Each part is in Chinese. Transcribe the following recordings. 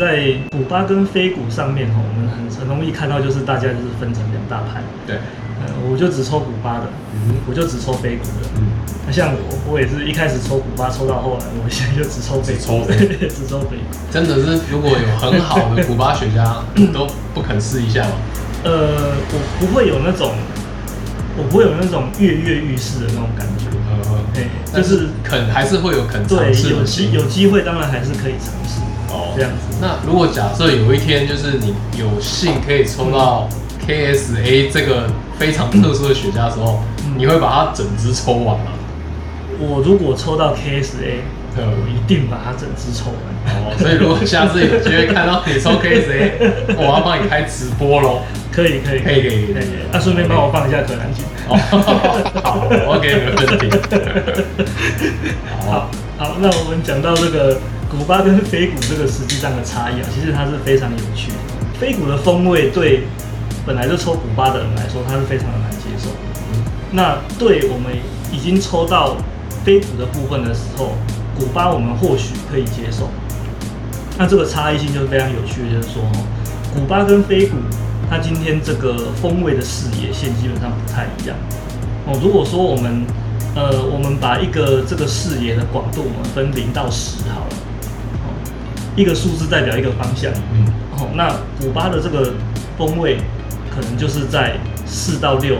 在古巴跟非古上面哈，我们很很容易看到，就是大家就是分成两大派。对，呃，我就只抽古巴的，嗯我就只抽非古的。嗯，那像我，我也是一开始抽古巴，抽到后来，我现在就只抽非只抽 只抽非古。真的是如果有很好的古巴雪茄，都不肯试一下吗？呃，我不会有那种，我不会有那种跃跃欲试的那种感觉。呃，对，但就是肯还是会有肯对尝试有。机有机会，当然还是可以尝试。哦这样子。那如果假设有一天，就是你有幸可以抽到 KSA 这个非常特殊的雪茄的时候，嗯你会把它整支抽完吗？我如果抽到 KSA，呃我一定把它整支抽完。哦，所以如果下次有机会看到你抽 KSA，我要帮你开直播喽。可以可以可以可以可以那顺便帮我放一下可兰经。哦，好，OK，没问题。好，好，那我们讲到这个古巴跟非古这个实际上的差异啊，其实它是非常有趣的。非古的风味对本来就抽古巴的人来说，它是非常的难接受。那对我们已经抽到非古的部分的时候，古巴我们或许可以接受。那这个差异性就是非常有趣的，就是说，哦古巴跟非古，它今天这个风味的视野线基本上不太一样。哦，如果说我们呃，我们把一个这个视野的广度，我们分零到十好了。哦，一个数字代表一个方向。嗯，哦，那古巴的这个风味可能就是在四到六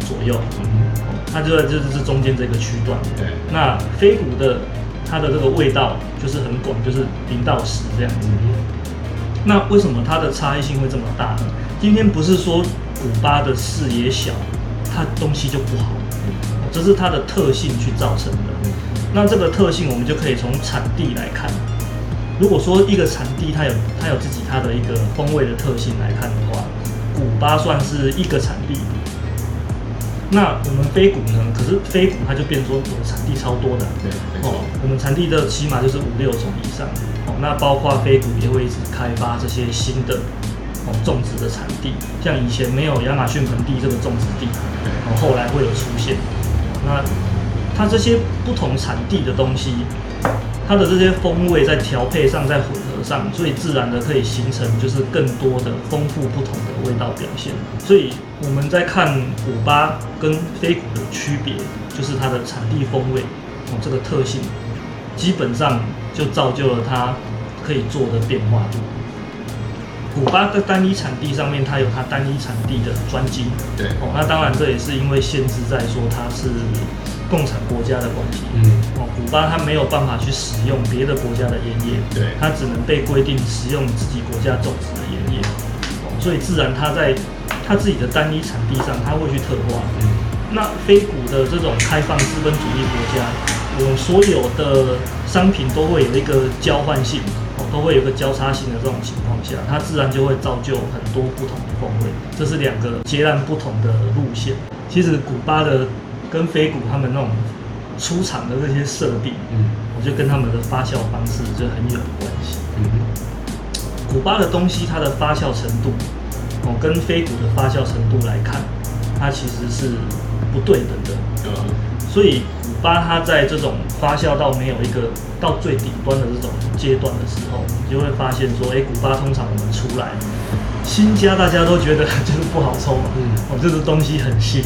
左右。嗯，哦，它就在就是这中间这个区段。对，那非古的它的这个味道就是很广，就是零到十这样子。嗯，那为什么它的差异性会这么大呢？今天不是说古巴的视野小，它东西就不好，哦这是它的特性去造成的。那这个特性我们就可以从产地来看。如果说一个产地它有它有自己它的一个风味的特性来看的话，古巴算是一个产地。那我们非古呢？可是非古它就变成说我的产地超多的，对，哦，，我们产地的起码就是五六种以上。哦，那包括非谷也会一直开发这些新的哦种植的产地，像以前没有亚马逊盆地这个种植地，哦，后来会有出现。那它这些不同产地的东西，它的这些风味在调配上，在混合上，所以自然的可以形成就是更多的丰富不同的味道表现。所以我们在看古巴跟非古的区别，就是它的产地风味哦这个特性，基本上就造就了它可以做的变化度。古巴的单一产地上面，它有它单一产地的专精，对，哦，那当然这也是因为限制在说它是共产国家的关系。嗯，哦，古巴它没有办法去使用别的国家的烟叶，对它只能被规定使用自己国家种植的烟叶，哦，所以自然它在它自己的单一产地上，它会去特化。嗯，那非古的这种开放资本主义国家，我们所有的商品都会有一个交换性，哦，都会有一个交叉性的这种情况下，它自然就会造就很多不同的风味。这是两个截然不同的路线。其实古巴的跟飞谷他们那种出厂的这些设定，嗯，我觉得跟他们的发酵方式就很有关系。嗯，古巴的东西它的发酵程度，哦，跟飞谷的发酵程度来看，它其实是不对等的。嗯，所以古巴它在这种发酵到没有一个到最顶端的这种阶段的时候，你就会发现说，哎、古巴通常我们出来新家大家都觉得 就是不好抽嘛，嗯哦，这个东西很新，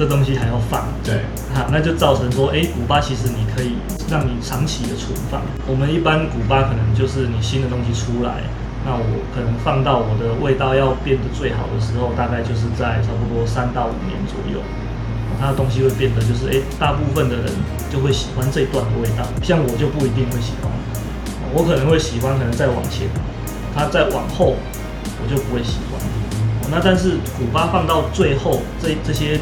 这东西还要放，对，啊，那就造成说，哎、古巴其实你可以让你长期的存放。我们一般古巴可能就是你新的东西出来，那我可能放到我的味道要变得最好的时候，大概就是在差不多三到五年左右。哦它的东西会变得就是，哎、大部分的人就会喜欢这一段的味道，像我就不一定会喜欢，哦我可能会喜欢，可能再往前，它再往后，我就不会喜欢。哦那但是古巴放到最后，这这些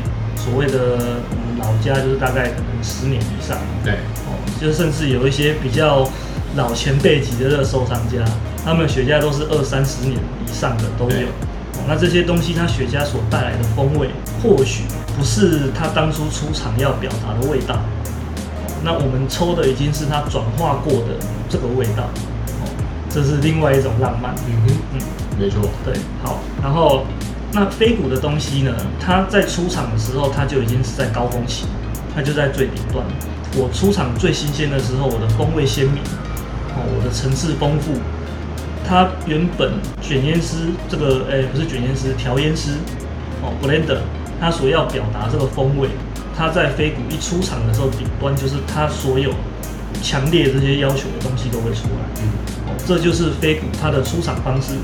所谓的老家就是大概可能十年以上，对，哦，就甚至有一些比较老前辈级的这个收藏家，他们雪茄都是二三十年以上的都有。哦，那这些东西它雪茄所带来的风味，或许不是它当初出厂要表达的味道。哦那我们抽的已经是它转化过的这个味道。哦，这是另外一种浪漫。嗯哼，嗯。没错，对，好，然后那非古的东西呢，它在出厂的时候，它就已经是在高峰期，它就在最顶端。我出厂最新鲜的时候，我的风味鲜明，哦，我的层次丰富，它原本卷烟师这个，诶、不是卷烟师，调烟师，哦，blender，它所要表达这个风味，它在飞谷一出厂的时候，顶端就是它所有强烈这些要求的东西都会出来。嗯，哦，这就是飞谷它的出厂方式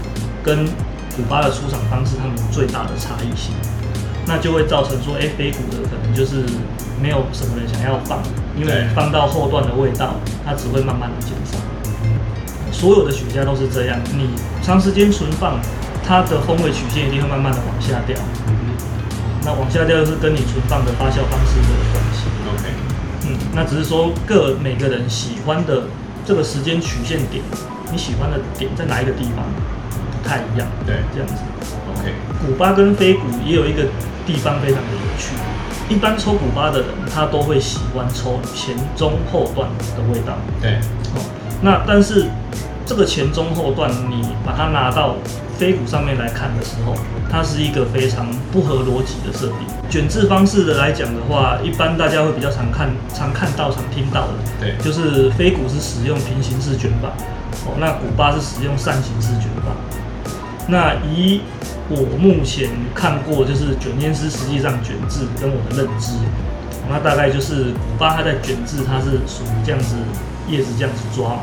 跟古巴的出厂方式，他们最大的差异性。那就会造成说，哎、飞谷的可能就是没有什么人想要放，因为你放到后段的味道，它只会慢慢的减少。所有的雪茄都是这样，你长时间存放，它的风味曲线一定会慢慢的往下掉。嗯那往下掉就是跟你存放的发酵方式都有关系。，OK，嗯，那只是说各每个人喜欢的这个时间曲线点，你喜欢的点在哪一个地方不太一样。对这样子。，OK，古巴跟非古也有一个地方非常的有趣，一般抽古巴的人他都会喜欢抽前中后段的味道。对，哦，那但是这个前中后段，你把它拿到飞谷上面来看的时候，它是一个非常不合逻辑的设定。卷制方式的来讲的话，一般大家会比较常看、常看到、常听到的，对就是飞谷是使用平行式卷法，哦，那古巴是使用扇形式卷法。那以我目前看过，就是卷烟师实际上卷制跟我的认知，那大概就是古巴它在卷制，它是属于这样子叶子这样子抓。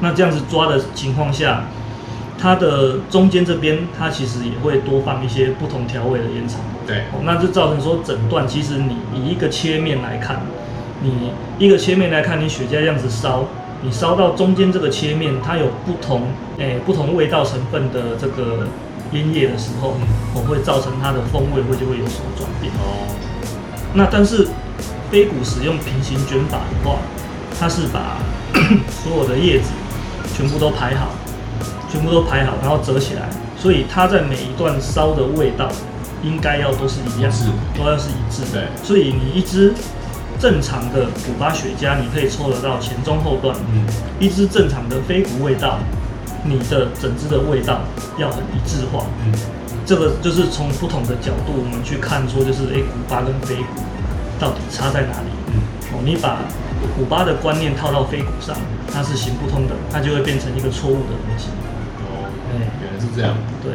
那这样子抓的情况下，它的中间这边它其实也会多放一些不同调味的烟草。对，哦，那就造成说整段其实你以一个切面来看，你一个切面来看，你雪茄这样子烧，你烧到中间这个切面，它有不同诶、不同味道成分的这个烟叶的时候，我会造成它的风味会就会有所转变。哦，那但是飞谷使用平行卷法的话，它是把 所有的叶子全部都排好，全部都排好，然后折起来，所以它在每一段烧的味道应该要都是一样都要是一致的。所以你一支正常的古巴雪茄，你可以抽得到前中后段；嗯，一支正常的飞谷味道，你的整支的味道要很一致化。嗯，这个就是从不同的角度我们去看，说就是诶，古巴跟非古到底差在哪里？嗯，哦，你把古巴的观念套到非古上，它是行不通的，它就会变成一个错误的东西。哦，哎，原来是这样，对，